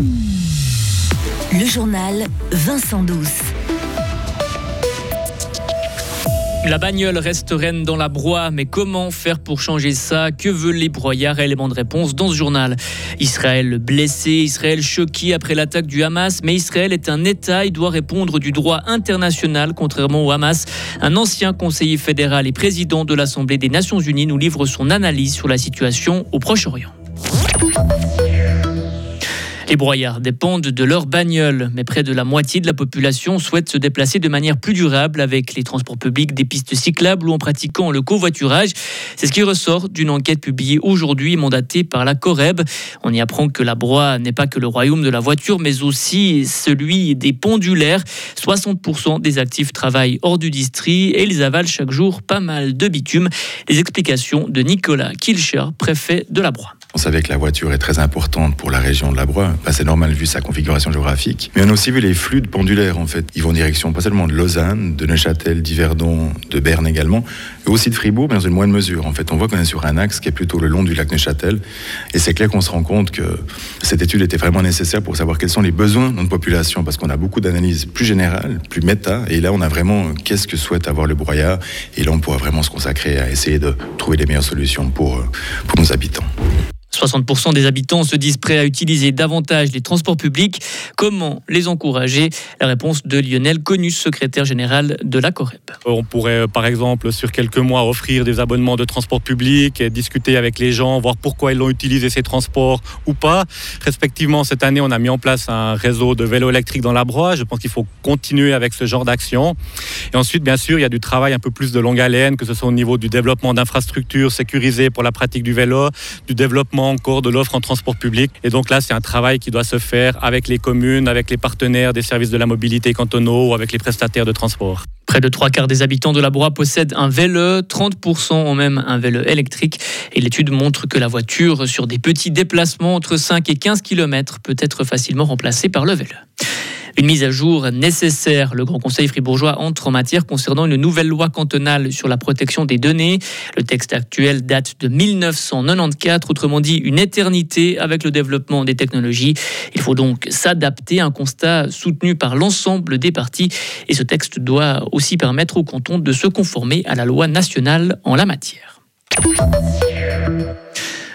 Le journal Vincent Douce. La bagnole reste reine dans la broie, mais comment faire pour changer ça? Que veulent les broyards? Élément de réponse dans ce journal. Israël blessé, Israël choqué après l'attaque du Hamas, mais Israël est un État, il doit répondre du droit international, contrairement au Hamas. Un ancien conseiller fédéral et président de l'Assemblée des Nations Unies nous livre son analyse sur la situation au Proche-Orient. Les broyards dépendent de leur bagnole, mais près de la moitié de la population souhaite se déplacer de manière plus durable avec les transports publics, des pistes cyclables ou en pratiquant le covoiturage. C'est ce qui ressort d'une enquête publiée aujourd'hui mandatée par la Coreb. On y apprend que la broie n'est pas que le royaume de la voiture, mais aussi celui des pendulaires. 60% des actifs travaillent hors du district et ils avalent chaque jour pas mal de bitume. Les explications de Nicolas Kilcher, préfet de la Broye. On savait que la voiture est très importante pour la région de la Broye. c'est normal vu sa configuration géographique. Mais on a aussi vu les flux de pendulaires, en fait. Ils vont en direction pas seulement de Lausanne, de Neuchâtel, d'Yverdon, de Berne également, mais aussi de Fribourg, mais dans une moindre mesure. En fait, on voit qu'on est sur un axe qui est plutôt le long du lac Neuchâtel. Et c'est clair qu'on se rend compte que cette étude était vraiment nécessaire pour savoir quels sont les besoins de notre population, parce qu'on a beaucoup d'analyses plus générales, plus méta. Et là, on a vraiment qu'est-ce que souhaite avoir le broyat. Et là, on pourra vraiment se consacrer à essayer de trouver les meilleures solutions pour, pour nos habitants. 60% des habitants se disent prêts à utiliser davantage les transports publics. Comment les encourager? La réponse de Lionel Conus, secrétaire général de la Corep. On pourrait par exemple sur quelques mois offrir des abonnements de transport public et discuter avec les gens, voir pourquoi ils ont utilisé ces transports ou pas. Respectivement, cette année, on a mis en place un réseau de vélos électriques dans la Broye. Je pense qu'il faut continuer avec ce genre d'action. Et ensuite, bien sûr, il y a du travail un peu plus de longue haleine, que ce soit au niveau du développement d'infrastructures sécurisées pour la pratique du vélo, du développement encore de l'offre en transport public. Et donc là, c'est un travail qui doit se faire avec les communes, avec les partenaires des services de la mobilité cantonaux ou avec les prestataires de transport. Près de trois quarts des habitants de la Broye possèdent un vélo, 30% ont même un vélo électrique. Et l'étude montre que la voiture, sur des petits déplacements entre 5 et 15 km, peut être facilement remplacée par le vélo. Une mise à jour nécessaire. Le Grand Conseil fribourgeois entre en matière concernant une nouvelle loi cantonale sur la protection des données. Le texte actuel date de 1994, autrement dit une éternité avec le développement des technologies. Il faut donc s'adapter, un constat soutenu par l'ensemble des partis. Et ce texte doit aussi permettre au canton de se conformer à la loi nationale en la matière.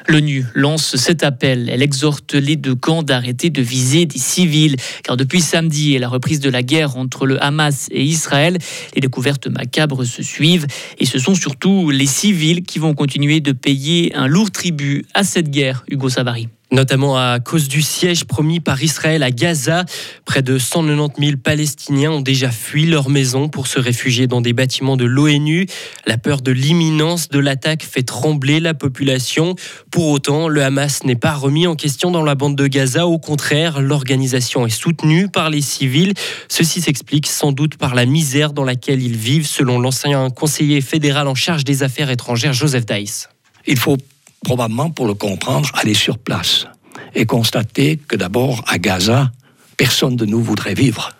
L'ONU lance cet appel. Elle exhorte les deux camps d'arrêter de viser des civils. Car depuis samedi et la reprise de la guerre entre le Hamas et Israël, les découvertes macabres se suivent. Et ce sont surtout les civils qui vont continuer de payer un lourd tribut à cette guerre, Hugo Savary notamment à cause du siège promis par Israël à Gaza. Près de 190 000 Palestiniens ont déjà fui leur maison pour se réfugier dans des bâtiments de l'ONU. La peur de l'imminence de l'attaque fait trembler la population. Pour autant, le Hamas n'est pas remis en question dans la bande de Gaza. Au contraire, l'organisation est soutenue par les civils. Ceci s'explique sans doute par la misère dans laquelle ils vivent, selon l'ancien conseiller fédéral en charge des affaires étrangères, Joseph Dice. Il faut probablement pour le comprendre, aller sur place et constater que d'abord à Gaza, personne de nous voudrait vivre.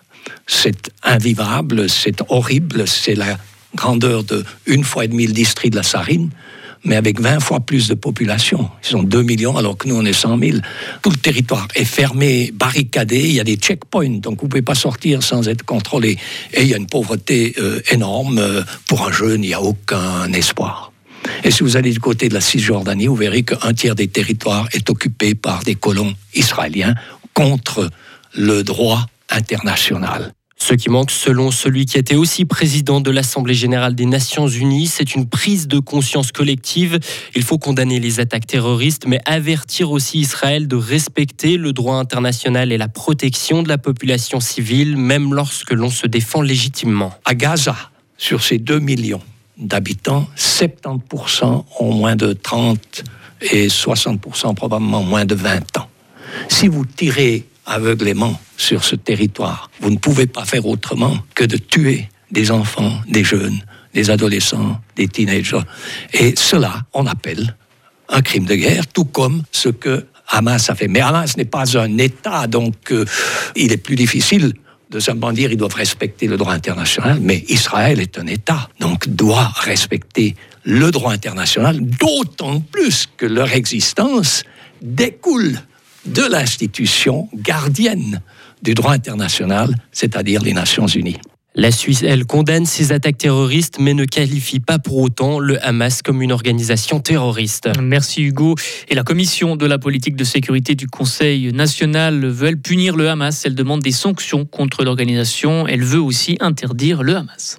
C'est invivable, c'est horrible, c'est la grandeur de une fois et demi le district de la Sarine, mais avec 20 fois plus de population. Ils sont 2 millions alors que nous on est 100 000. Tout le territoire est fermé, barricadé, il y a des checkpoints, donc vous ne pouvez pas sortir sans être contrôlé. Et il y a une pauvreté euh, énorme. Pour un jeune, il n'y a aucun espoir. Et si vous allez du côté de la Cisjordanie, vous verrez qu'un tiers des territoires est occupé par des colons israéliens contre le droit international. Ce qui manque, selon celui qui était aussi président de l'Assemblée générale des Nations unies, c'est une prise de conscience collective. Il faut condamner les attaques terroristes, mais avertir aussi Israël de respecter le droit international et la protection de la population civile, même lorsque l'on se défend légitimement. À Gaza, sur ces 2 millions, d'habitants, 70% ont moins de 30 et 60% probablement moins de 20 ans. Si vous tirez aveuglément sur ce territoire, vous ne pouvez pas faire autrement que de tuer des enfants, des jeunes, des adolescents, des teenagers. Et cela, on appelle un crime de guerre, tout comme ce que Hamas a fait. Mais Hamas n'est pas un État, donc euh, il est plus difficile de simplement dire qu'ils doivent respecter le droit international, mais Israël est un État, donc doit respecter le droit international, d'autant plus que leur existence découle de l'institution gardienne du droit international, c'est-à-dire les Nations Unies. La Suisse, elle, condamne ces attaques terroristes, mais ne qualifie pas pour autant le Hamas comme une organisation terroriste. Merci Hugo. Et la commission de la politique de sécurité du Conseil national veut elle punir le Hamas. Elle demande des sanctions contre l'organisation. Elle veut aussi interdire le Hamas.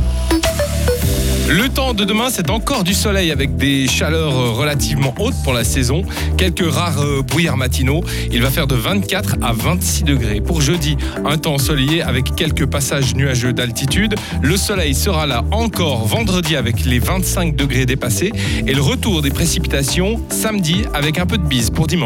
Le temps de demain, c'est encore du soleil avec des chaleurs relativement hautes pour la saison. Quelques rares euh, brouillards matinaux. Il va faire de 24 à 26 degrés. Pour jeudi, un temps ensoleillé avec quelques passages nuageux d'altitude. Le soleil sera là encore vendredi avec les 25 degrés dépassés. Et le retour des précipitations samedi avec un peu de bise pour dimanche.